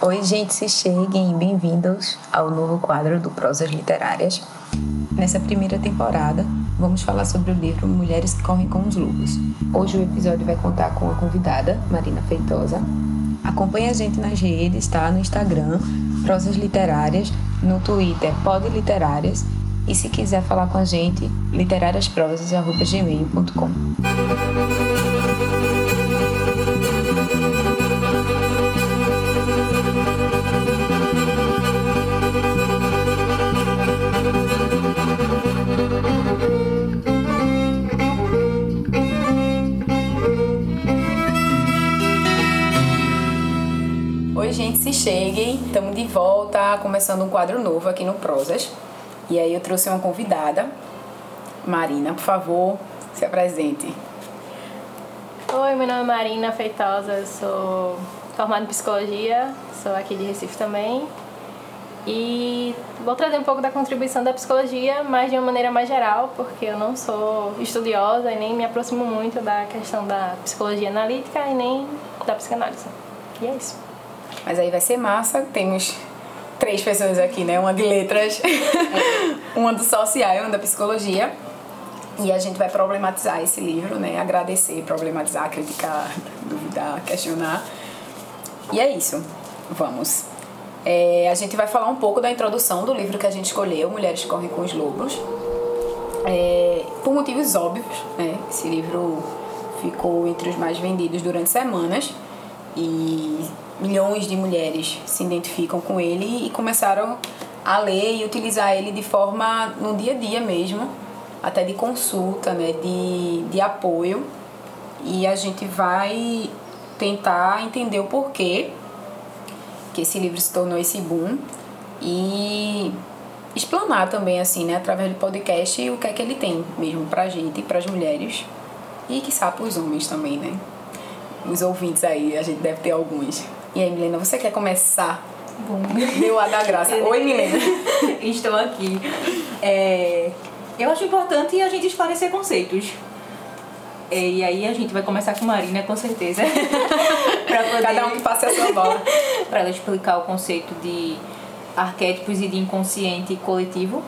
Oi, gente, se cheguem e bem-vindos ao novo quadro do Prosas Literárias. Nessa primeira temporada, vamos falar sobre o livro Mulheres que Correm com os Lobos. Hoje o episódio vai contar com a convidada, Marina Feitosa. Acompanhe a gente nas redes, tá? No Instagram, Prosas Literárias, no Twitter, Pod Literárias e se quiser falar com a gente, literariasprosas.gmail.com. se cheguem. Estamos de volta, começando um quadro novo aqui no Prosas. E aí eu trouxe uma convidada, Marina, por favor, se apresente. Oi, meu nome é Marina Feitosa, eu sou formada em psicologia, sou aqui de Recife também. E vou trazer um pouco da contribuição da psicologia, mas de uma maneira mais geral, porque eu não sou estudiosa e nem me aproximo muito da questão da psicologia analítica e nem da psicanálise. E é isso. Mas aí vai ser massa, temos três pessoas aqui, né? Uma de letras, uma do social e uma da psicologia. E a gente vai problematizar esse livro, né? Agradecer, problematizar, criticar, duvidar, questionar. E é isso. Vamos. É, a gente vai falar um pouco da introdução do livro que a gente escolheu, Mulheres Correm com os Lobos. É, por motivos óbvios, né? Esse livro ficou entre os mais vendidos durante semanas e milhões de mulheres se identificam com ele e começaram a ler e utilizar ele de forma no dia a dia mesmo, até de consulta, né, de, de apoio. E a gente vai tentar entender o porquê que esse livro se tornou esse boom e explanar também assim, né, através do podcast o que é que ele tem mesmo pra gente, para as mulheres e que sabe os homens também, né? Os ouvintes aí, a gente deve ter alguns. E aí, Milena, você quer começar? Bom. Deu a da graça. Oi, Milena. Estou aqui. É, eu acho importante a gente esclarecer conceitos. É, e aí a gente vai começar com Marina, com certeza. pra poder, Cada um que passe a sua bola. para ela explicar o conceito de arquétipos e de inconsciente coletivo.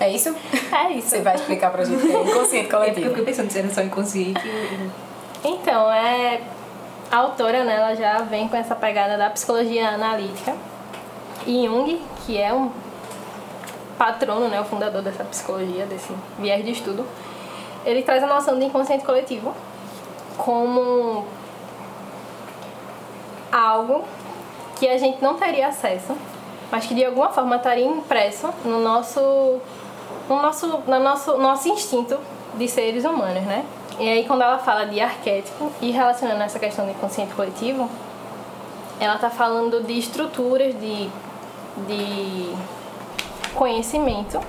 É isso? É isso. Você vai explicar pra gente o que é inconsciente É porque eu coletivo. fiquei pensando se era só inconsciente. Então, é, a autora né, ela já vem com essa pegada da psicologia analítica. E Jung, que é um patrono, né, o fundador dessa psicologia, desse viés de estudo, ele traz a noção de inconsciente coletivo como algo que a gente não teria acesso, mas que de alguma forma estaria impresso no nosso, no nosso, no nosso, nosso instinto de seres humanos, né? E aí quando ela fala de arquétipo e relacionando essa questão do inconsciente coletivo, ela está falando de estruturas de, de conhecimento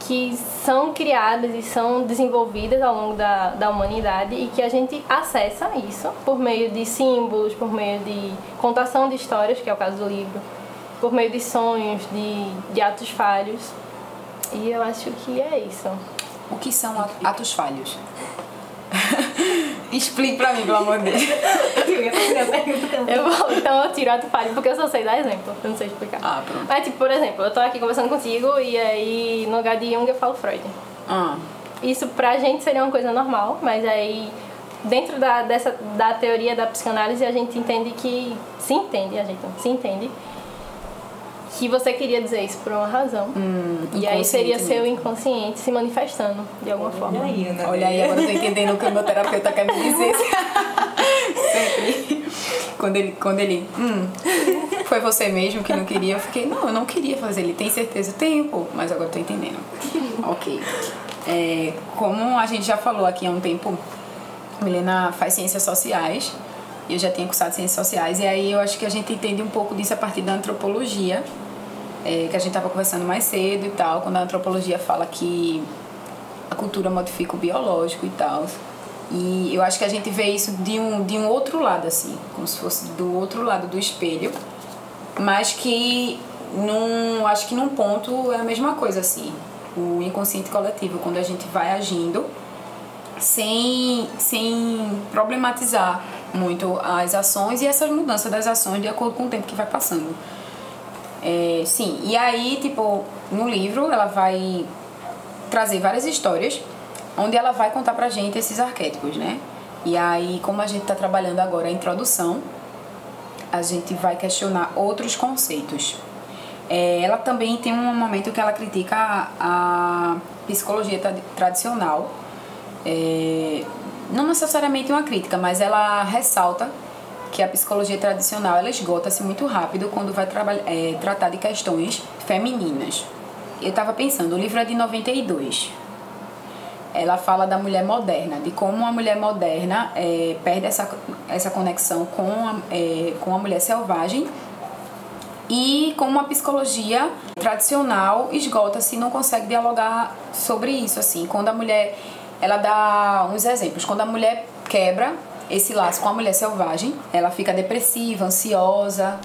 que são criadas e são desenvolvidas ao longo da, da humanidade e que a gente acessa isso por meio de símbolos, por meio de contação de histórias, que é o caso do livro, por meio de sonhos, de, de atos falhos. E eu acho que é isso. O que são at- atos falhos? Explique pra mim, pelo amor de Deus. Eu vou, então eu tiro ato falho porque eu só sei dar exemplo, eu não sei explicar. Ah, pronto. Mas, tipo, por exemplo, eu tô aqui conversando contigo e aí no lugar de Jung eu falo Freud. Ah, Isso pra gente seria uma coisa normal, mas aí dentro da, dessa, da teoria da psicanálise a gente entende que. Se entende, a gente não se entende. Que você queria dizer isso por uma razão. e aí seria seu inconsciente se manifestando de alguma forma. Olha aí, olha aí, agora eu tô entendendo o que o meu terapeuta quer me dizer. Sempre. Quando ele, quando ele, hum, foi você mesmo que não queria, eu fiquei, não, eu não queria fazer. Ele tem certeza? Tenho, pô, mas agora eu tô entendendo. ok. É, como a gente já falou aqui há um tempo, Milena faz ciências sociais. e Eu já tinha cursado ciências sociais, e aí eu acho que a gente entende um pouco disso a partir da antropologia, é, que a gente estava conversando mais cedo e tal, quando a antropologia fala que a cultura modifica o biológico e tal. E eu acho que a gente vê isso de um, de um outro lado, assim, como se fosse do outro lado do espelho, mas que num, acho que num ponto é a mesma coisa, assim. O inconsciente coletivo, quando a gente vai agindo sem, sem problematizar muito as ações e essas mudanças das ações de acordo com o tempo que vai passando. É, sim, e aí, tipo, no livro ela vai trazer várias histórias onde ela vai contar pra gente esses arquétipos, né? E aí, como a gente tá trabalhando agora a introdução, a gente vai questionar outros conceitos. É, ela também tem um momento que ela critica a, a psicologia tradicional. É, não necessariamente uma crítica, mas ela ressalta que a psicologia tradicional ela esgota-se muito rápido quando vai é, tratar de questões femininas. Eu estava pensando, o livro é de 92. Ela fala da mulher moderna, de como a mulher moderna é, perde essa, essa conexão com a, é, com a mulher selvagem e como a psicologia tradicional esgota-se não consegue dialogar sobre isso assim quando a mulher ela dá uns exemplos quando a mulher quebra esse laço com a mulher selvagem ela fica depressiva ansiosa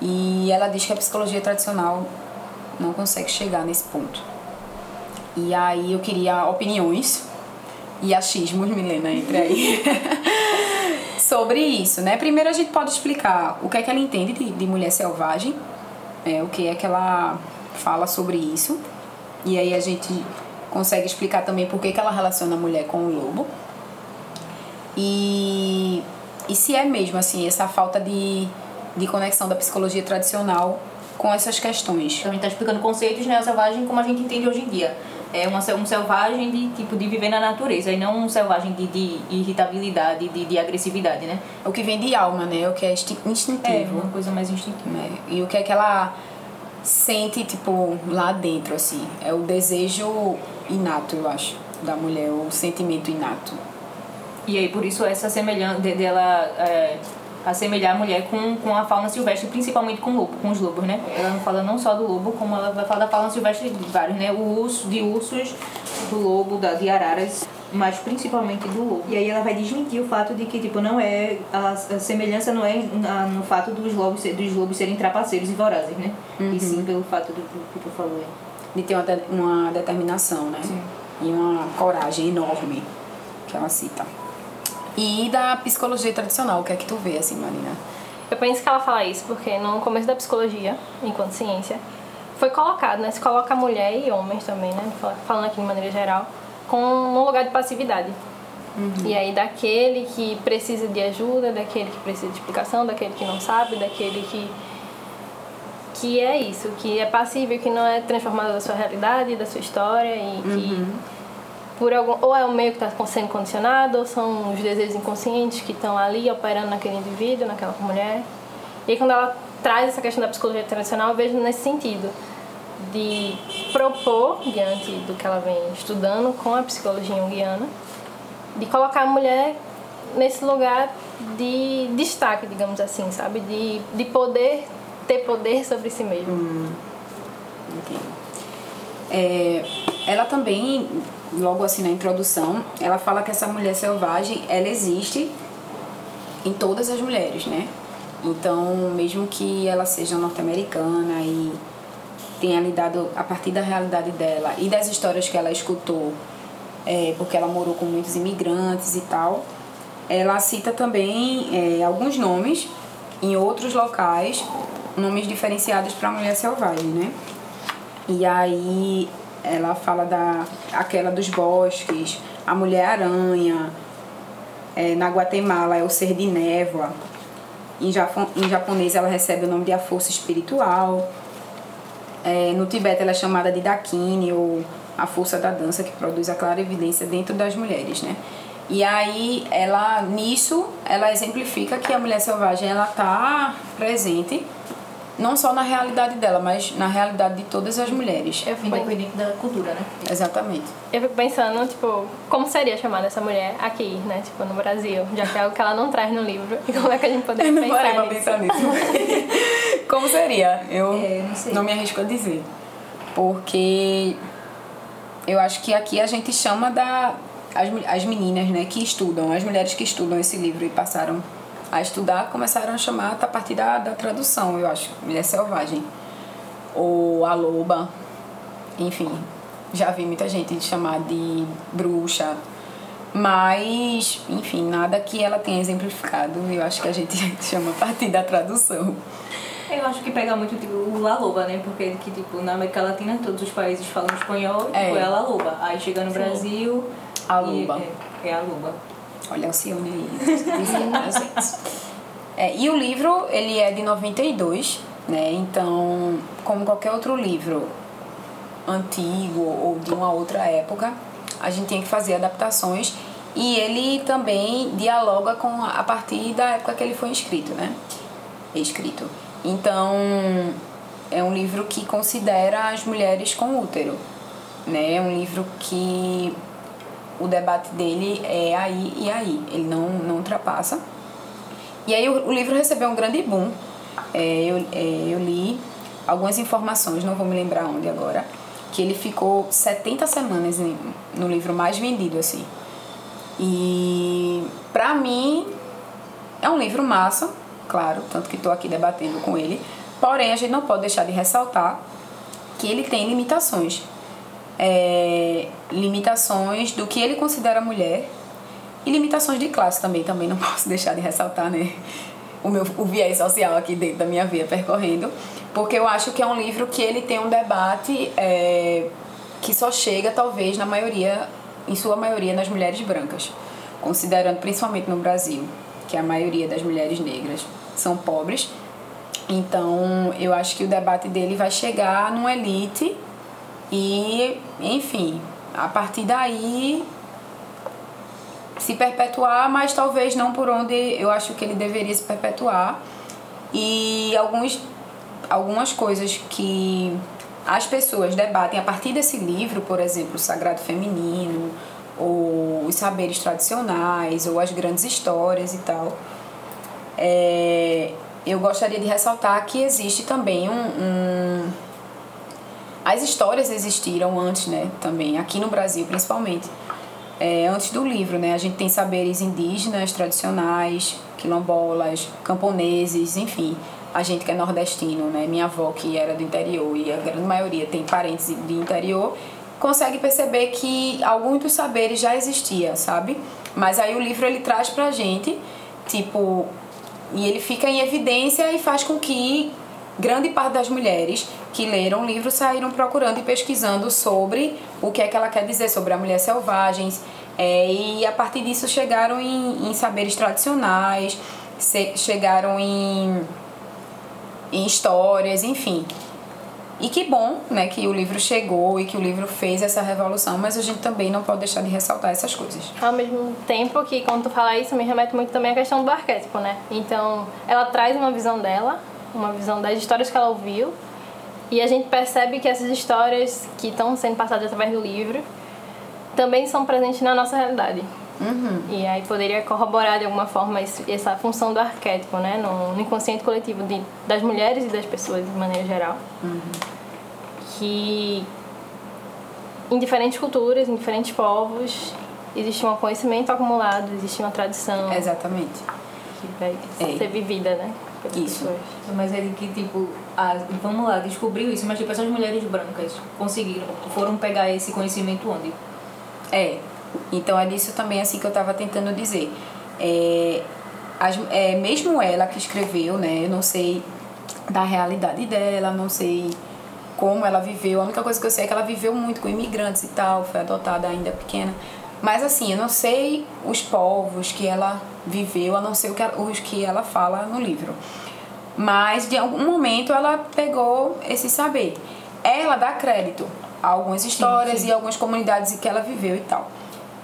e ela diz que a psicologia tradicional não consegue chegar nesse ponto e aí eu queria opiniões e achismos Milena entre aí sobre isso, né? Primeiro a gente pode explicar o que é que ela entende de, de mulher selvagem, é, o que é que ela fala sobre isso. E aí a gente consegue explicar também por que, que ela relaciona a mulher com o lobo. E, e se é mesmo assim, essa falta de, de conexão da psicologia tradicional com essas questões. Então a gente está explicando conceitos né, selvagem como a gente entende hoje em dia é uma, um selvagem de tipo de viver na natureza e não um selvagem de, de irritabilidade, de, de agressividade, né? O que vem de alma, né? O que é instintivo. É, uma coisa mais instintiva. É. E o que é que ela sente, tipo, lá dentro, assim. É o desejo inato, eu acho, da mulher, o sentimento inato. E aí, por isso, essa semelhança dela... É, assemelhar a mulher com, com a fauna silvestre, principalmente com, lobo, com os lobos, né? Ela não fala não só do lobo, como ela vai falar da fauna silvestre de vários, né? O urso, de ursos, do lobo, da, de araras, mas principalmente do lobo. E aí ela vai desmentir o fato de que, tipo, não é... A, a semelhança não é na, no fato dos lobos, dos lobos serem trapaceiros e vorazes, né? Uhum. E sim pelo fato do, do que tu falou aí. De ter uma, uma determinação, né? Sim. E uma coragem enorme que ela cita. E da psicologia tradicional, o que é que tu vê, assim, Marina? Eu penso que ela fala isso porque no começo da psicologia, enquanto ciência, foi colocado, né? Se coloca mulher e homens também, né? Falando aqui de maneira geral, com um lugar de passividade. Uhum. E aí daquele que precisa de ajuda, daquele que precisa de explicação, daquele que não sabe, daquele que que é isso, que é passível, que não é transformado da sua realidade, da sua história e que uhum por algum, ou é o meio que está sendo condicionado, ou são os desejos inconscientes que estão ali operando naquele indivíduo, naquela mulher. E aí, quando ela traz essa questão da psicologia tradicional, eu vejo nesse sentido de propor, diante do que ela vem estudando com a psicologia junguiana, de colocar a mulher nesse lugar de destaque, digamos assim, sabe? De, de poder ter poder sobre si mesmo. Hum, É, ela também logo assim na introdução, ela fala que essa mulher selvagem, ela existe em todas as mulheres, né? Então, mesmo que ela seja norte-americana e tenha lidado a partir da realidade dela e das histórias que ela escutou, é, porque ela morou com muitos imigrantes e tal, ela cita também é, alguns nomes em outros locais, nomes diferenciados para a mulher selvagem, né? E aí ela fala da aquela dos bosques, a mulher aranha. É, na Guatemala é o ser de névoa. Em, Japão, em japonês ela recebe o nome de a força espiritual. É, no Tibete ela é chamada de Dakini, ou a força da dança que produz a clara evidência dentro das mulheres, né? E aí ela nisso ela exemplifica que a mulher selvagem ela tá presente não só na realidade dela, mas na realidade de todas as mulheres. Eu fico independente da cultura, né? Exatamente. Eu fico pensando, tipo, como seria chamada essa mulher aqui, né? Tipo, no Brasil, já que é algo que ela não traz no livro. E como é que a gente poderia eu não pensar parei nisso? pra pensar nisso. como seria? Eu é, não, não me arrisco a dizer. Porque eu acho que aqui a gente chama da as, as meninas, né, que estudam, as mulheres que estudam esse livro e passaram a estudar, começaram a chamar a partir da, da tradução, eu acho, Mulher Selvagem. Ou a loba, enfim. Já vi muita gente chamar de bruxa, Mas, enfim, nada que ela tenha exemplificado. Eu acho que a gente chama a partir da tradução. Eu acho que pega muito tipo, o La Loba, né? Porque que, tipo, na América Latina todos os países falam espanhol, É. tipo, é a La Loba. Aí chega no Brasil. A Loba. É, é a Loba. Olha o Cione aí. É, e o livro, ele é de 92, né? Então, como qualquer outro livro antigo ou de uma outra época, a gente tem que fazer adaptações e ele também dialoga com a a partir da época que ele foi escrito, né? Escrito. Então, é um livro que considera as mulheres com útero, né? É um livro que o debate dele é aí e aí, ele não, não ultrapassa. E aí o, o livro recebeu um grande boom. É, eu, é, eu li algumas informações, não vou me lembrar onde agora, que ele ficou 70 semanas em- no livro mais vendido, assim. E pra mim é um livro massa, claro, tanto que estou aqui debatendo com ele. Porém, a gente não pode deixar de ressaltar que ele tem limitações. É, limitações do que ele considera mulher e limitações de classe também. Também não posso deixar de ressaltar, né? O meu o viés social aqui dentro da minha via percorrendo. Porque eu acho que é um livro que ele tem um debate é, que só chega, talvez, na maioria, em sua maioria, nas mulheres brancas. Considerando principalmente no Brasil, que a maioria das mulheres negras são pobres. Então, eu acho que o debate dele vai chegar numa elite e, enfim, a partir daí se perpetuar, mas talvez não por onde eu acho que ele deveria se perpetuar. E alguns, algumas coisas que as pessoas debatem a partir desse livro, por exemplo, o Sagrado Feminino, ou os saberes tradicionais, ou as grandes histórias e tal. É, eu gostaria de ressaltar que existe também um, um as histórias existiram antes, né, também, aqui no Brasil principalmente. É, antes do livro, né, a gente tem saberes indígenas, tradicionais, quilombolas, camponeses, enfim. A gente que é nordestino, né, minha avó que era do interior e a grande maioria tem parentes de interior, consegue perceber que alguns dos saberes já existia, sabe? Mas aí o livro ele traz pra gente, tipo, e ele fica em evidência e faz com que grande parte das mulheres que leram o livro saíram procurando e pesquisando sobre o que é que ela quer dizer sobre a mulher selvagem. É, e a partir disso chegaram em, em saberes tradicionais, se- chegaram em, em histórias, enfim. E que bom né, que o livro chegou e que o livro fez essa revolução, mas a gente também não pode deixar de ressaltar essas coisas. Ao mesmo tempo que quando tu fala isso, me remete muito também à questão do arquétipo, né? Então, ela traz uma visão dela, uma visão das histórias que ela ouviu, e a gente percebe que essas histórias que estão sendo passadas através do livro também são presentes na nossa realidade. E aí poderia corroborar de alguma forma essa função do arquétipo, né? No, inconsciente coletivo de, das mulheres e das pessoas de maneira geral. Que em diferentes culturas, em diferentes povos, existe um conhecimento acumulado, existe uma tradição Exatamente. que vai É. ser vivida, né? Pelas Isso. pessoas. Mas é de que, tipo, a, vamos lá, descobriu isso, mas tipo, essas mulheres brancas conseguiram, foram pegar esse conhecimento onde? É, então é disso também assim que eu estava tentando dizer. É, as, é, mesmo ela que escreveu, né? Eu não sei da realidade dela, não sei como ela viveu. A única coisa que eu sei é que ela viveu muito com imigrantes e tal, foi adotada ainda pequena. Mas assim, eu não sei os povos que ela viveu, a não ser o que ela- os que ela fala no livro. Mas de algum momento ela pegou esse saber. Ela dá crédito a algumas histórias e algumas comunidades em que ela viveu e tal.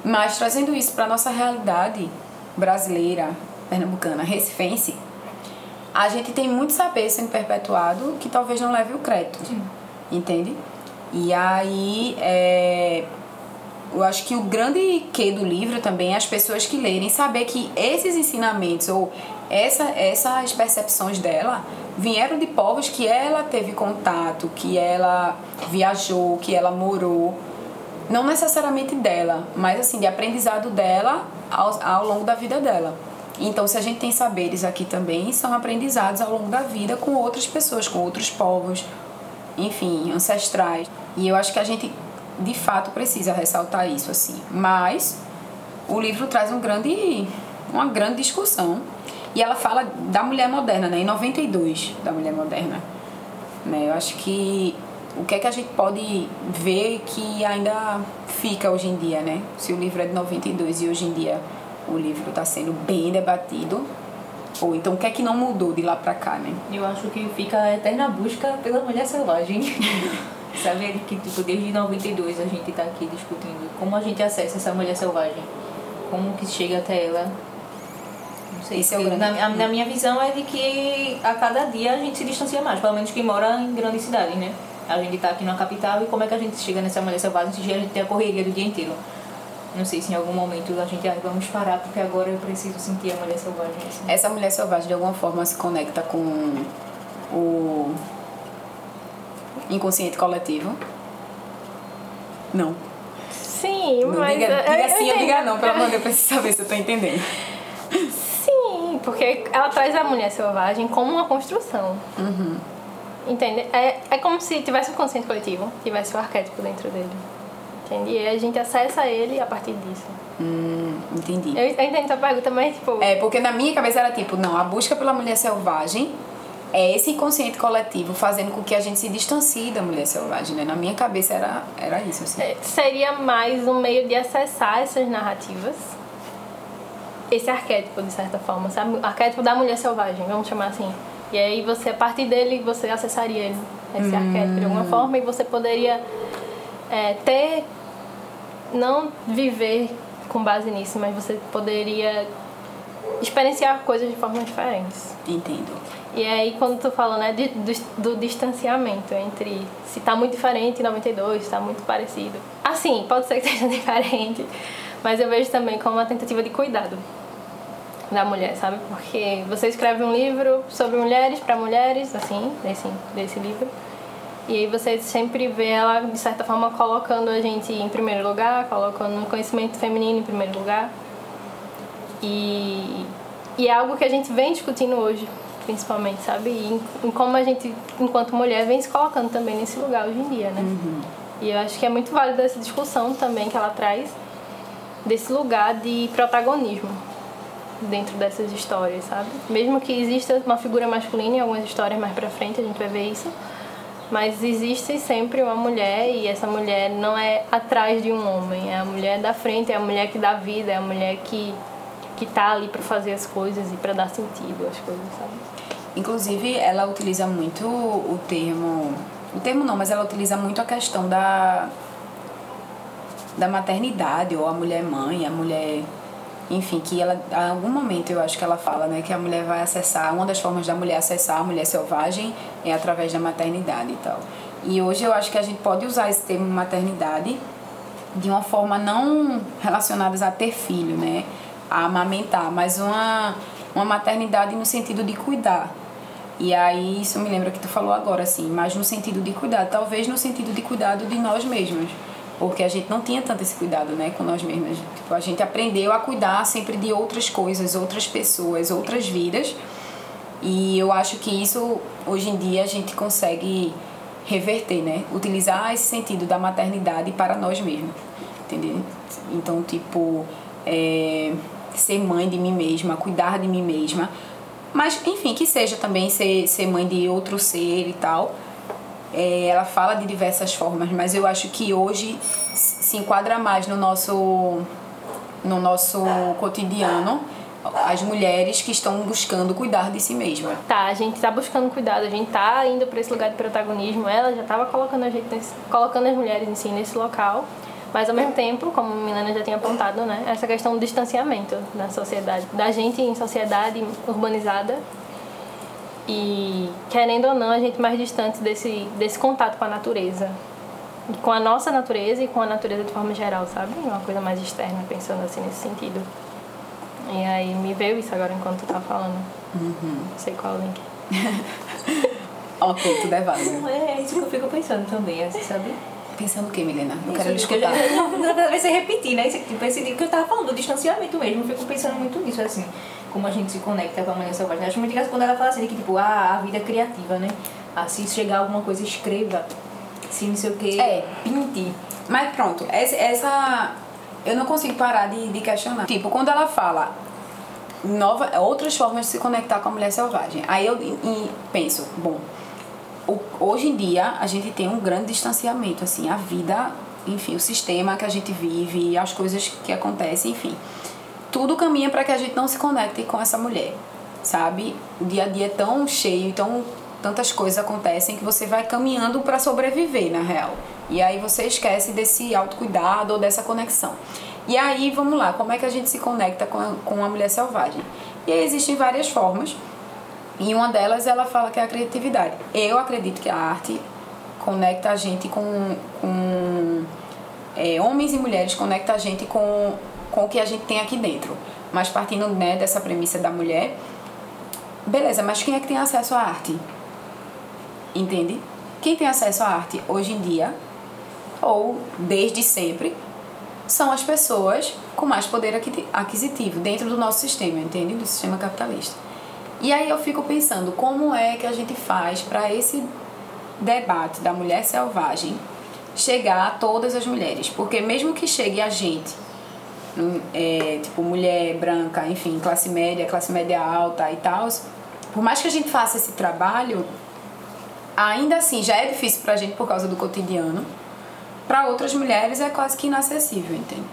Mas trazendo isso para nossa realidade brasileira, pernambucana, recifense, a gente tem muito saber sendo perpetuado que talvez não leve o crédito. Entende? E aí, é, eu acho que o grande que do livro também é as pessoas que lerem saber que esses ensinamentos ou essa, essas percepções dela vieram de povos que ela teve contato, que ela viajou, que ela morou. Não necessariamente dela, mas assim, de aprendizado dela ao, ao longo da vida dela. Então, se a gente tem saberes aqui também, são aprendizados ao longo da vida com outras pessoas, com outros povos, enfim, ancestrais. E eu acho que a gente, de fato, precisa ressaltar isso, assim. Mas o livro traz um grande, uma grande discussão. E ela fala da mulher moderna, né? Em 92, da mulher moderna. Né? Eu acho que o que é que a gente pode ver que ainda fica hoje em dia, né? Se o livro é de 92 e hoje em dia o livro está sendo bem debatido, ou então o que é que não mudou de lá pra cá, né? Eu acho que fica a eterna busca pela mulher selvagem. Sabe que tipo, desde 92 a gente tá aqui discutindo como a gente acessa essa mulher selvagem. Como que chega até ela. Não sei. Esse é o na, na minha visão é de que a cada dia a gente se distancia mais, pelo menos quem mora em grandes cidades, né? A gente tá aqui na capital e como é que a gente chega nessa mulher selvagem se a gente tem a correria do dia inteiro? Não sei se em algum momento a gente, ah, vamos parar porque agora eu preciso sentir a mulher selvagem. Assim. Essa mulher selvagem de alguma forma se conecta com o inconsciente coletivo? Não. Sim, Não mas. diga, eu- diga eu sim entendo. diga não, pelo amor de Deus, pra saber se eu tô entendendo. Sim, porque ela traz a mulher selvagem como uma construção. Uhum. Entende? É, é como se tivesse um consciente coletivo, tivesse o arquétipo dentro dele. Entende? E a gente acessa ele a partir disso. Hum, entendi. Eu, eu entendo a pergunta, mas tipo. É, porque na minha cabeça era tipo, não, a busca pela mulher selvagem é esse inconsciente coletivo fazendo com que a gente se distancie da mulher selvagem, né? Na minha cabeça era, era isso, assim. é, seria mais um meio de acessar essas narrativas. Esse arquétipo, de certa forma, sabe? O arquétipo da mulher selvagem, vamos chamar assim. E aí você, a partir dele, você acessaria ele, esse arquétipo de alguma forma, e você poderia é, ter, não viver com base nisso, mas você poderia experienciar coisas de formas diferentes. Entendo. E aí, quando tu fala, né, de, do, do distanciamento entre se tá muito diferente em 92, se tá muito parecido. Assim, pode ser que seja diferente, mas eu vejo também como uma tentativa de cuidado da mulher, sabe? Porque você escreve um livro sobre mulheres para mulheres, assim, desse, desse livro. E aí você sempre vê ela, de certa forma, colocando a gente em primeiro lugar, colocando o conhecimento feminino em primeiro lugar. E, e é algo que a gente vem discutindo hoje, principalmente, sabe? E em, como a gente, enquanto mulher, vem se colocando também nesse lugar hoje em dia, né? E eu acho que é muito válida essa discussão também que ela traz desse lugar de protagonismo dentro dessas histórias, sabe? Mesmo que exista uma figura masculina em algumas histórias mais pra frente, a gente vai ver isso. Mas existe sempre uma mulher e essa mulher não é atrás de um homem, é a mulher da frente, é a mulher que dá vida, é a mulher que que tá ali pra fazer as coisas e pra dar sentido às coisas, sabe? Inclusive, ela utiliza muito o termo. O termo não, mas ela utiliza muito a questão da. da maternidade, ou a mulher mãe, a mulher. Enfim, que ela. Em algum momento eu acho que ela fala, né, que a mulher vai acessar. Uma das formas da mulher acessar a mulher selvagem é através da maternidade e tal. E hoje eu acho que a gente pode usar esse termo maternidade de uma forma não relacionada a ter filho, né? A amamentar, mas uma, uma maternidade no sentido de cuidar. E aí isso me lembra que tu falou agora, assim, mas no sentido de cuidado, talvez no sentido de cuidado de nós mesmos. Porque a gente não tinha tanto esse cuidado, né, com nós mesmas. Tipo, a gente aprendeu a cuidar sempre de outras coisas, outras pessoas, outras vidas. E eu acho que isso, hoje em dia, a gente consegue reverter, né? Utilizar esse sentido da maternidade para nós mesmos, entendeu? Então, tipo, é, ser mãe de mim mesma, cuidar de mim mesma. Mas, enfim, que seja também ser, ser mãe de outro ser e tal. É, ela fala de diversas formas, mas eu acho que hoje se enquadra mais no nosso, no nosso cotidiano as mulheres que estão buscando cuidar de si mesma. Tá, a gente tá buscando cuidado, a gente tá indo para esse lugar de protagonismo. Ela já tava colocando a gente nesse, colocando as mulheres em si nesse local, mas ao mesmo tempo, como a Milena já tinha apontado, né, essa questão do distanciamento da sociedade, da gente em sociedade urbanizada e querendo ou não, a gente mais distante desse desse contato com a natureza. Com a nossa natureza e com a natureza de forma geral, sabe? Uma coisa mais externa, pensando assim nesse sentido. E aí me veio isso agora enquanto tu tava falando. Não sei qual é o link. Ok, tudo é válido. É isso que eu fico pensando também, assim, sabe? Pensando o que, Milena? Não quero Isso, que eu escutar. já- Não, vai ser repetir, né? Esse, tipo, esse que eu tava falando, do distanciamento mesmo. Eu fico pensando muito nisso, assim. Como a gente se conecta com a mulher selvagem. Acho muito engraçado quando ela fala assim, que tipo, ah, a vida é criativa, né? Ah, se chegar alguma coisa, escreva. Se não sei o que, É. pinte. Mas pronto, essa, essa eu não consigo parar de, de questionar. Tipo, quando ela fala nova, outras formas de se conectar com a mulher selvagem, aí eu e penso, bom, hoje em dia a gente tem um grande distanciamento, assim, a vida, enfim, o sistema que a gente vive, as coisas que acontecem, enfim. Tudo caminha para que a gente não se conecte com essa mulher, sabe? O dia a dia é tão cheio, tão tantas coisas acontecem que você vai caminhando para sobreviver, na real. E aí você esquece desse autocuidado ou dessa conexão. E aí, vamos lá, como é que a gente se conecta com a, com a mulher selvagem? E aí existem várias formas. E uma delas ela fala que é a criatividade. Eu acredito que a arte conecta a gente com, com é, homens e mulheres, conecta a gente com, com o que a gente tem aqui dentro. Mas partindo né, dessa premissa da mulher, beleza, mas quem é que tem acesso à arte? Entende? Quem tem acesso à arte hoje em dia, ou desde sempre, são as pessoas com mais poder aquisitivo dentro do nosso sistema, entende? Do sistema capitalista. E aí eu fico pensando como é que a gente faz para esse debate da mulher selvagem chegar a todas as mulheres, porque mesmo que chegue a gente, hum, é, tipo mulher branca, enfim, classe média, classe média alta e tal, por mais que a gente faça esse trabalho, ainda assim já é difícil pra gente por causa do cotidiano. Para outras mulheres é quase que inacessível, entende?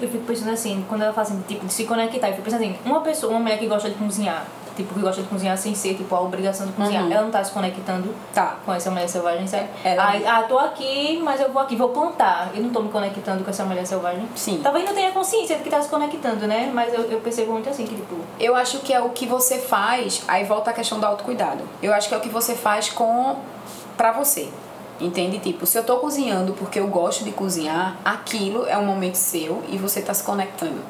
Eu fico pensando assim, quando ela fala assim, tipo, de se conectar, eu fico pensando assim, uma pessoa, uma mulher que gosta de cozinhar, tipo, que gosta de cozinhar sem ser, tipo, a obrigação de cozinhar, uhum. ela não tá se conectando tá. com essa mulher selvagem, sabe? Ela... Aí, ah, tô aqui, mas eu vou aqui, vou plantar. Eu não tô me conectando com essa mulher selvagem. Sim. Talvez não tenha consciência de que tá se conectando, né? Mas eu, eu percebo muito assim, que tipo... Eu acho que é o que você faz, aí volta a questão do autocuidado. Eu acho que é o que você faz com... pra você. Entende? Tipo, se eu tô cozinhando porque eu gosto de cozinhar, aquilo é um momento seu e você tá se conectando.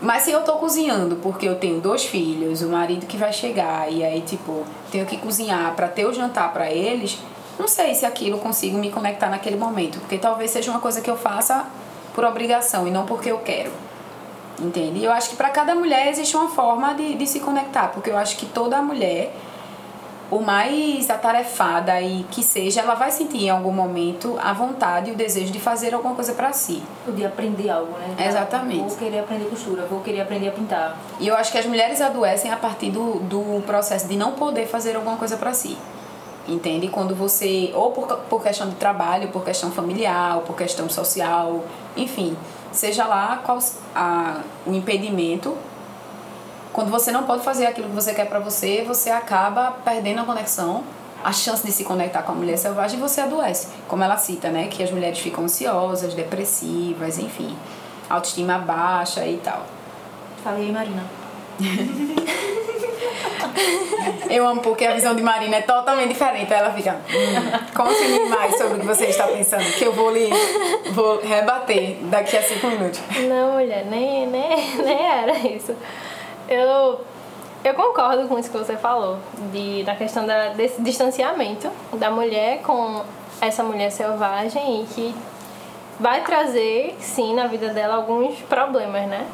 Mas se eu tô cozinhando porque eu tenho dois filhos, o marido que vai chegar e aí, tipo, tenho que cozinhar para ter o jantar para eles, não sei se aquilo consigo me conectar naquele momento, porque talvez seja uma coisa que eu faça por obrigação e não porque eu quero. Entende? E eu acho que para cada mulher existe uma forma de, de se conectar, porque eu acho que toda mulher o mais atarefada e que seja, ela vai sentir em algum momento a vontade e o desejo de fazer alguma coisa para si. De aprender algo, né? Exatamente. Vou querer aprender costura, vou querer aprender a pintar. E eu acho que as mulheres adoecem a partir do, do processo de não poder fazer alguma coisa para si. Entende? Quando você, ou por, por questão de trabalho, por questão familiar, ou por questão social, enfim, seja lá qual a, o impedimento quando você não pode fazer aquilo que você quer para você, você acaba perdendo a conexão, a chance de se conectar com a mulher selvagem e você adoece. Como ela cita, né? Que as mulheres ficam ansiosas, depressivas, enfim, autoestima baixa e tal. Falei, Marina. Eu amo porque a visão de Marina é totalmente diferente. Ela fica, hum, conte-me mais sobre o que você está pensando, que eu vou lhe vou rebater daqui a cinco minutos. Não, mulher, nem, nem, nem era isso. Eu, eu concordo com isso que você falou, de, da questão da, desse distanciamento da mulher com essa mulher selvagem e que vai trazer, sim, na vida dela alguns problemas, né?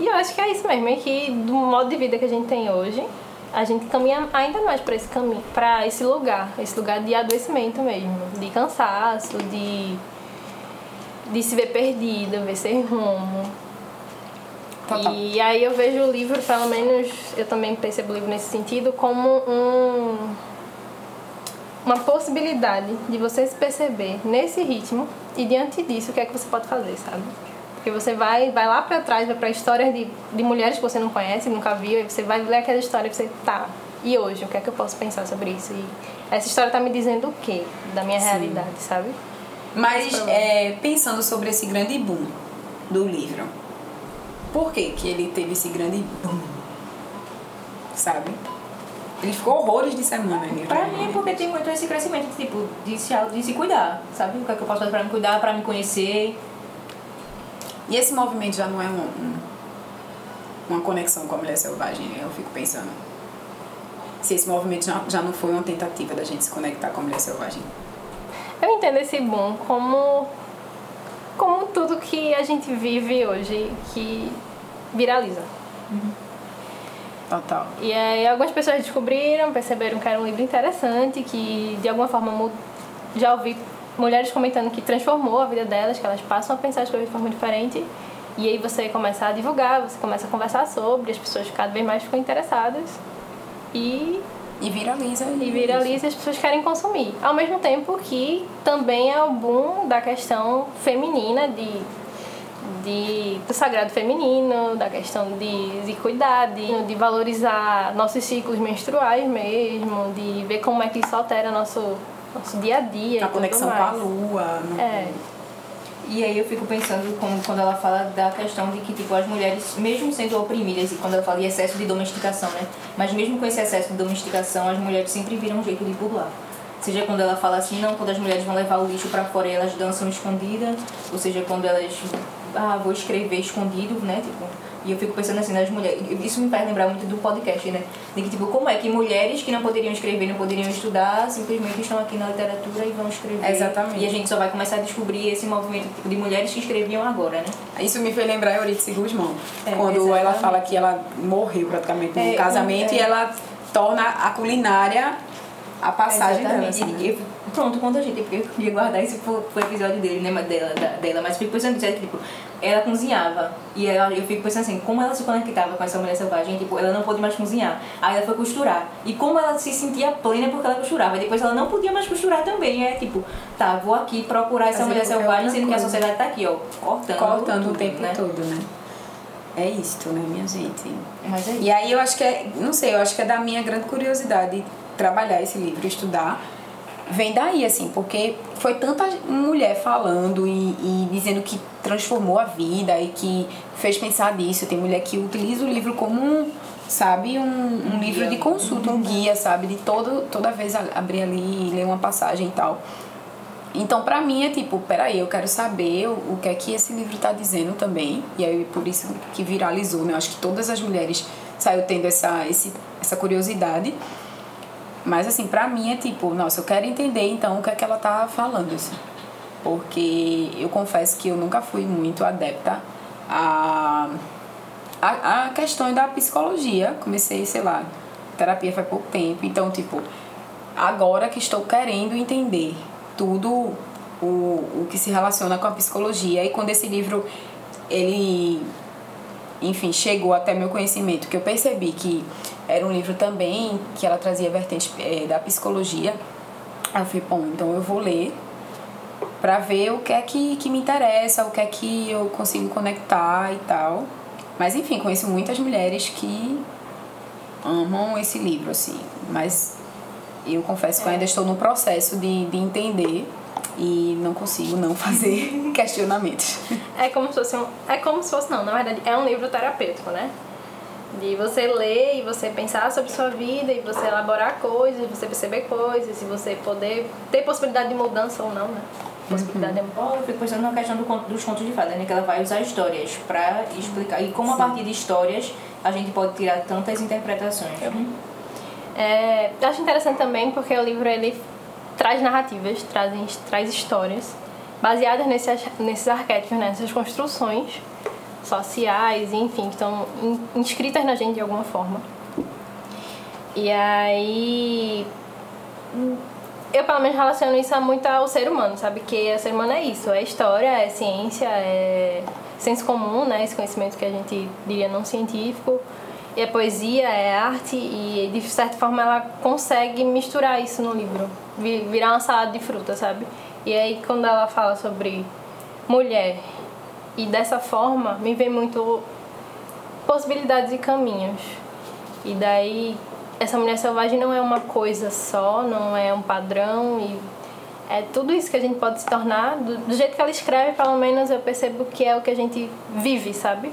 E eu acho que é isso mesmo, é que do modo de vida que a gente tem hoje, a gente caminha ainda mais para esse caminho, para esse lugar, esse lugar de adoecimento mesmo, de cansaço, de de se ver perdida, ver sem rumo, Total. E aí eu vejo o livro, pelo menos eu também percebo o livro nesse sentido, como um, uma possibilidade de você se perceber nesse ritmo e diante disso o que é que você pode fazer, sabe? Porque você vai, vai lá para trás, vai para histórias de, de mulheres que você não conhece, nunca viu, e você vai ler aquela história e você tá. E hoje, o que é que eu posso pensar sobre isso? E essa história tá me dizendo o quê da minha Sim. realidade, sabe? Mas é, pensando sobre esse grande boom do livro, por que, que ele teve esse grande boom? Sabe? Ele ficou horrores de semana. Né? Pra mim é porque tem muito esse crescimento, tipo, de se, de se cuidar, sabe? O que, é que eu posso fazer pra me cuidar, pra me conhecer. E esse movimento já não é um, um, uma conexão com a mulher selvagem, eu fico pensando. Se esse movimento já, já não foi uma tentativa da gente se conectar com a mulher selvagem. Eu entendo esse boom como como tudo que a gente vive hoje que viraliza. Uhum. Total. E aí algumas pessoas descobriram, perceberam que era um livro interessante, que de alguma forma já ouvi mulheres comentando que transformou a vida delas, que elas passam a pensar as coisas de forma diferente. E aí você começa a divulgar, você começa a conversar sobre, as pessoas cada vez mais ficam interessadas. E E viraliza. e viraliza e as pessoas querem consumir. Ao mesmo tempo que também é o boom da questão feminina, de, de, do sagrado feminino, da questão de, de cuidar, de, de valorizar nossos ciclos menstruais mesmo, de ver como é que isso altera nosso, nosso dia a dia. A conexão com a mais. lua. É, E aí eu fico pensando como, quando ela fala da questão de que tipo, as mulheres, mesmo sendo oprimidas, e quando ela fala de excesso de domesticação, né? Mas mesmo com esse excesso de domesticação, as mulheres sempre viram um jeito de burlar. Seja quando ela fala assim, não, quando as mulheres vão levar o lixo pra fora e elas dançam escondidas, ou seja, quando elas, ah, vou escrever escondido, né? Tipo, e eu fico pensando assim nas mulheres, isso me faz lembrar muito do podcast, né? De que, tipo, como é que mulheres que não poderiam escrever, não poderiam estudar, simplesmente estão aqui na literatura e vão escrever. Exatamente. E a gente só vai começar a descobrir esse movimento tipo, de mulheres que escreviam agora, né? Isso me fez lembrar Euridice Guzmão. É, quando exatamente. ela fala que ela morreu praticamente no É, casamento é. e ela torna a culinária a passagem dela. Assim, né? E pronto, quando a gente, porque eu queria guardar esse pro, pro episódio dele, né, mas dela, da- dela, mas fico pensando é que, tipo, ela cozinhava. E ela, eu fico pensando assim, como ela se conectava com essa mulher selvagem, tipo, ela não pôde mais cozinhar. Aí ela foi costurar. E como ela se sentia plena porque ela costurava. E depois ela não podia mais costurar também. É tipo, tá, vou aqui procurar essa Fazer mulher selvagem, sendo que a coisa. sociedade tá aqui, ó, cortando. cortando o tudo, tempo né? todo, né? É isto, né, minha gente? É. E aí eu acho que é, não sei, eu acho que é da minha grande curiosidade trabalhar esse livro, estudar. Vem daí, assim, porque foi tanta mulher falando e, e dizendo que transformou a vida e que fez pensar nisso. Tem mulher que utiliza o livro como um, sabe, um, um livro de consulta, um guia, sabe, de todo, toda vez abrir ali e ler uma passagem e tal. Então, pra mim é tipo, peraí, eu quero saber o, o que é que esse livro tá dizendo também. E aí, por isso que viralizou, né? Eu acho que todas as mulheres saiu tendo essa, esse, essa curiosidade. Mas, assim, pra mim é tipo, nossa, eu quero entender então o que é que ela tá falando, assim. Porque eu confesso que eu nunca fui muito adepta a, a, a questões da psicologia. Comecei, sei lá, terapia faz pouco tempo. Então, tipo, agora que estou querendo entender tudo o, o que se relaciona com a psicologia e quando esse livro ele enfim chegou até meu conhecimento que eu percebi que era um livro também que ela trazia vertentes eh, da psicologia. Aí eu falei bom então eu vou ler para ver o que é que, que me interessa o que é que eu consigo conectar e tal. Mas enfim conheço muitas mulheres que amam esse livro assim. Mas eu confesso que eu ainda estou no processo de, de entender e não consigo não fazer questionamentos. É como se fosse um. É como se fosse, não, na verdade, é um livro terapêutico, né? De você ler e você pensar sobre sua vida e você elaborar coisas, e você perceber coisas, e você poder ter possibilidade de mudança ou não, né? Possibilidade de Ó, Eu fico pensando na questão do conto, dos contos de fada, né? Que ela vai usar histórias pra explicar. E como a partir de histórias a gente pode tirar tantas interpretações. É, eu acho interessante também porque o livro ele traz narrativas, traz, traz histórias baseadas nesses, nesses arquétipos, né, nessas construções sociais, enfim, que estão in- inscritas na gente de alguma forma. E aí. Eu, pelo menos, relaciono isso muito ao ser humano, sabe? Que o ser humano é isso: é história, é ciência, é senso comum, né? Esse conhecimento que a gente diria não científico. E é poesia, é arte, e de certa forma ela consegue misturar isso no livro, vi- virar uma salada de fruta, sabe? E aí, quando ela fala sobre mulher, e dessa forma, me vem muito possibilidades e caminhos. E daí, essa mulher selvagem não é uma coisa só, não é um padrão e é tudo isso que a gente pode se tornar. Do, do jeito que ela escreve, pelo menos eu percebo que é o que a gente vive, sabe?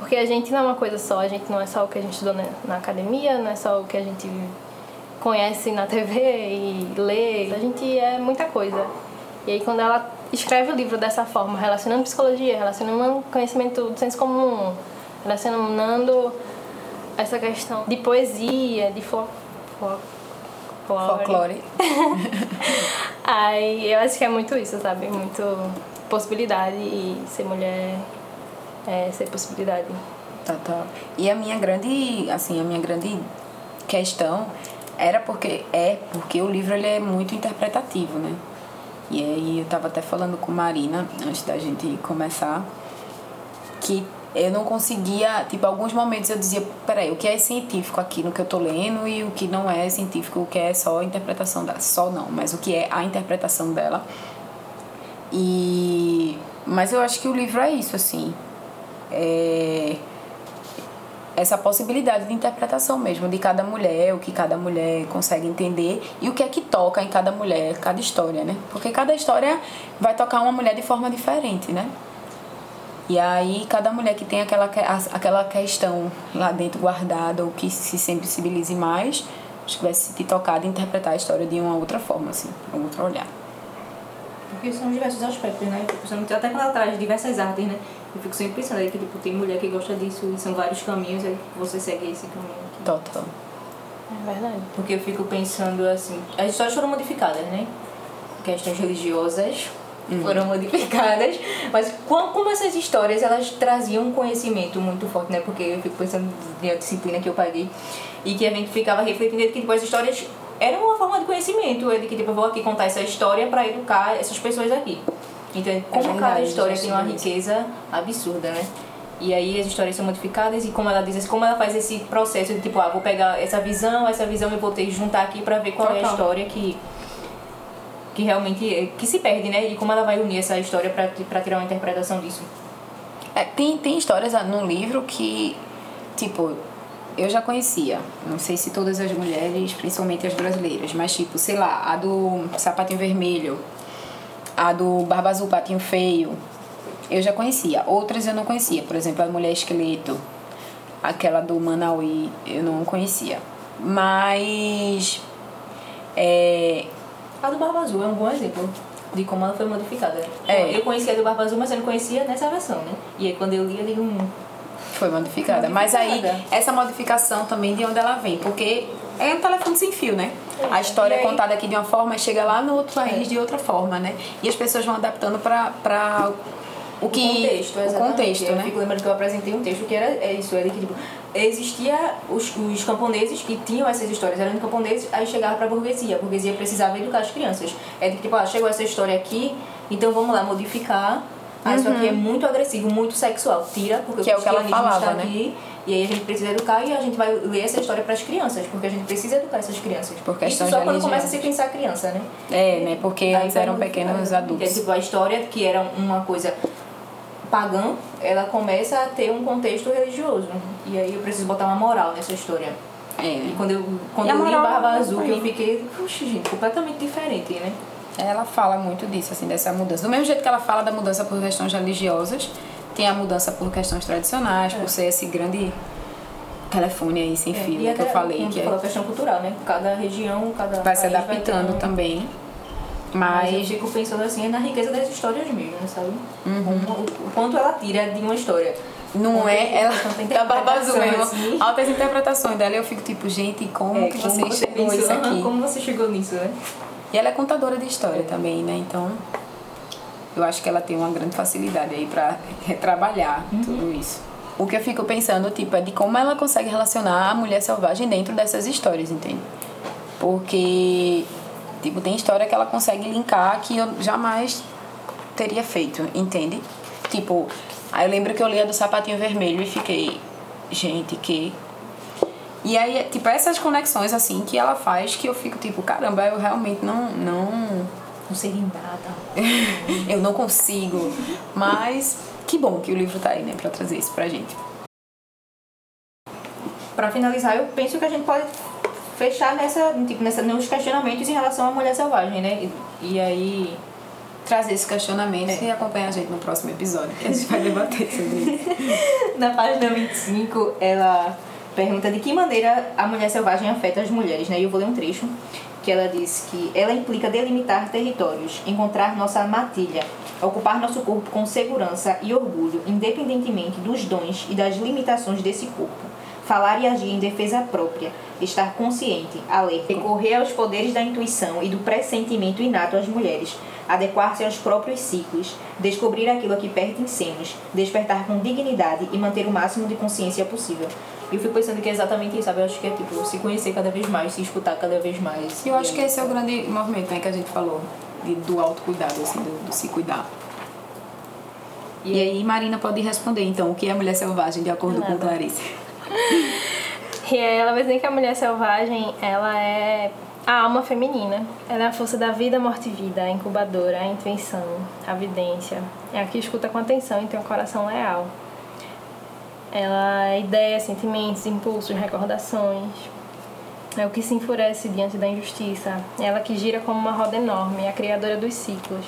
Porque a gente não é uma coisa só, a gente não é só o que a gente estudou na, na academia, não é só o que a gente conhece na TV e lê. A gente é muita coisa. E aí quando ela escreve o livro dessa forma, relacionando psicologia, relacionando conhecimento do senso comum, relacionando essa questão de poesia, de fo fo folclore. Folclore. Aí eu acho que é muito isso, sabe? Muito possibilidade e ser mulher é ser possibilidade. Tá, tá. E a minha grande, assim, a minha grande questão era porque é porque o livro ele é muito interpretativo, né? E aí eu tava até falando com Marina, antes da gente começar, que eu não conseguia, tipo, alguns momentos eu dizia, peraí, o que é científico aqui no que eu tô lendo e o que não é científico, o que é só a interpretação dela. Só não, mas o que é a interpretação dela. E... Mas eu acho que o livro é isso, assim. É essa possibilidade de interpretação mesmo de cada mulher, o que cada mulher consegue entender e o que é que toca em cada mulher, cada história, né? Porque cada história vai tocar uma mulher de forma diferente, né? E aí cada mulher que tem aquela, aquela questão lá dentro guardada ou que se sensibilize mais, acho que vai se sentir tocada e interpretar a história de uma outra forma, assim, um outro olhar. Porque são diversos aspectos, né? Até quando ela traz diversas artes, né? Eu fico sempre pensando aí que tipo, tem mulher que gosta disso e são vários caminhos, aí você segue esse caminho. Aqui. Total. É verdade. Porque eu fico pensando assim, as histórias foram modificadas, né? Questões religiosas uhum. foram modificadas, mas como essas histórias elas traziam um conhecimento muito forte, né? Porque eu fico pensando na disciplina que eu paguei e que a gente ficava refletindo que tipo, as histórias eram uma forma de conhecimento, é de que tipo, eu vou aqui contar essa história para educar essas pessoas aqui. Então, é como é cada história tem uma riqueza absurda, né? E aí as histórias são modificadas e como ela diz, como ela faz esse processo de tipo, ah, vou pegar essa visão, essa visão e vou ter juntar aqui para ver qual Total. é a história que que realmente que se perde, né? E como ela vai unir essa história para tirar uma interpretação disso. É, tem tem histórias no livro que tipo eu já conhecia, não sei se todas as mulheres, principalmente as brasileiras, mas tipo, sei lá, a do sapatinho vermelho, a do Barba Azul, Patinho Feio, eu já conhecia. Outras eu não conhecia. Por exemplo, a Mulher Esqueleto, aquela do Manauí, eu não conhecia. Mas. É... A do Barba Azul é um bom exemplo de como ela foi modificada. É. Eu conhecia a do Barba Azul, mas eu não conhecia nessa versão, né? E aí quando eu li, eu digo. Hum, foi modificada. modificada. Mas aí, essa modificação também de onde ela vem, porque é um telefone sem fio, né? É. A história é contada aqui de uma forma e chega lá no outro país é. de outra forma, né? E as pessoas vão adaptando para o que o contexto, o contexto, né? Eu fico lembrando que eu apresentei um texto que era é isso, era que tipo, existia os, os camponeses que tinham essas histórias, eram camponeses, aí chegava para a burguesia, a burguesia precisava educar as crianças. É de que tipo, ah, chegou essa história aqui, então vamos lá modificar. Ah, uhum. isso aqui é muito agressivo, muito sexual. Tira, porque que o é o que ela falava, né? aqui. E aí a gente precisa educar e a gente vai ler essa história para as crianças, porque a gente precisa educar essas crianças. Porque Isso só quando começa a se pensar criança, né? É, né? Porque eles eram pequenos adultos. É, tipo, a história que era uma coisa pagã, ela começa a ter um contexto religioso. E aí eu preciso botar uma moral nessa história. É. E quando eu, quando eu li Barba Azul, que eu fiquei, puxa, gente, completamente diferente, né? Ela fala muito disso, assim, dessa mudança. Do mesmo jeito que ela fala da mudança por questões religiosas, tem a mudança por questões tradicionais, é. por ser esse grande telefone aí sem é, fio que eu falei. Que é questão cultural, né? Cada região, cada vai se adaptando vai também. Mas... Mas eu fico pensando assim na riqueza das histórias mesmo, sabe? Uhum. O, o, quanto ela tira de uma história. Não é, ela da mesmo. Assim. Altas interpretações dela, eu fico tipo, gente, como é, que você como chegou você, isso aqui? Como você chegou nisso, né? E ela é contadora de história também, né? Então, eu acho que ela tem uma grande facilidade aí para retrabalhar uhum. tudo isso. O que eu fico pensando, tipo, é de como ela consegue relacionar a mulher selvagem dentro dessas histórias, entende? Porque, tipo, tem história que ela consegue linkar que eu jamais teria feito, entende? Tipo, aí eu lembro que eu li a do sapatinho vermelho e fiquei, gente, que e aí, tipo, essas conexões, assim, que ela faz que eu fico, tipo, caramba, eu realmente não. Não, não sei nada. eu não consigo. Mas que bom que o livro tá aí, né, pra trazer isso pra gente. Pra finalizar, eu penso que a gente pode fechar nessa, tipo, nessa, nos questionamentos em relação à mulher selvagem, né? E, e aí trazer esse questionamento é. e acompanhar a gente no próximo episódio, que a gente vai debater sobre isso. Na página 25, ela pergunta de que maneira a mulher selvagem afeta as mulheres, né? E eu vou ler um trecho que ela diz que ela implica delimitar territórios, encontrar nossa matilha, ocupar nosso corpo com segurança e orgulho, independentemente dos dons e das limitações desse corpo. Falar e agir em defesa própria, estar consciente, alerta, recorrer aos poderes da intuição e do pressentimento inato às mulheres, adequar-se aos próprios ciclos, descobrir aquilo a que pertencemos, despertar com dignidade e manter o máximo de consciência possível. E eu fico pensando que é exatamente isso, sabe? Eu acho que é tipo se conhecer cada vez mais, se escutar cada vez mais. Eu acho que esse é o grande movimento né, que a gente falou. de, do autocuidado, assim, do, do se cuidar. E aí Marina pode responder, então, o que é mulher selvagem, de acordo com Clarice? E ela vai dizer que a mulher selvagem, ela é a alma feminina. Ela é a força da vida, morte e vida, a incubadora, a intuição, a vidência. É a que escuta com atenção e tem um coração leal. Ela é ideia, sentimentos, impulsos, recordações. É o que se enfurece diante da injustiça. É ela que gira como uma roda enorme, é a criadora dos ciclos.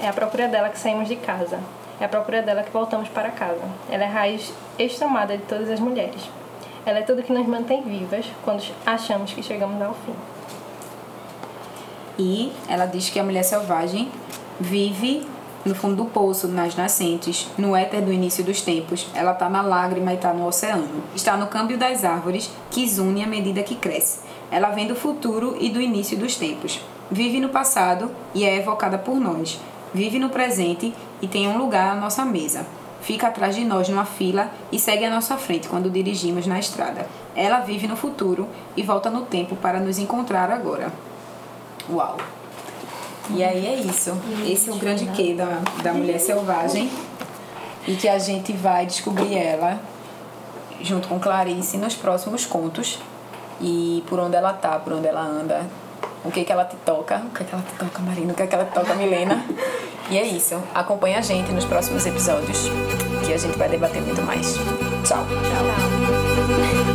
É a procura dela que saímos de casa. É a procura dela que voltamos para casa. Ela é a raiz extremada de todas as mulheres. Ela é tudo que nos mantém vivas quando achamos que chegamos ao fim. E ela diz que a mulher selvagem vive no fundo do poço, nas nascentes, no éter do início dos tempos. Ela está na lágrima e está no oceano. Está no câmbio das árvores, que zune à medida que cresce. Ela vem do futuro e do início dos tempos. Vive no passado e é evocada por nós. Vive no presente e tem um lugar à nossa mesa fica atrás de nós numa fila e segue à nossa frente quando dirigimos na estrada. Ela vive no futuro e volta no tempo para nos encontrar agora. Uau! E aí é isso. Esse é o grande quê da, da mulher selvagem. E que a gente vai descobrir ela junto com Clarice nos próximos contos. E por onde ela tá, por onde ela anda, o que que ela te toca, o que que ela te toca, Marina, o que que ela te toca, Milena. E é isso. Acompanhe a gente nos próximos episódios, que a gente vai debater muito mais. Tchau. Tchau.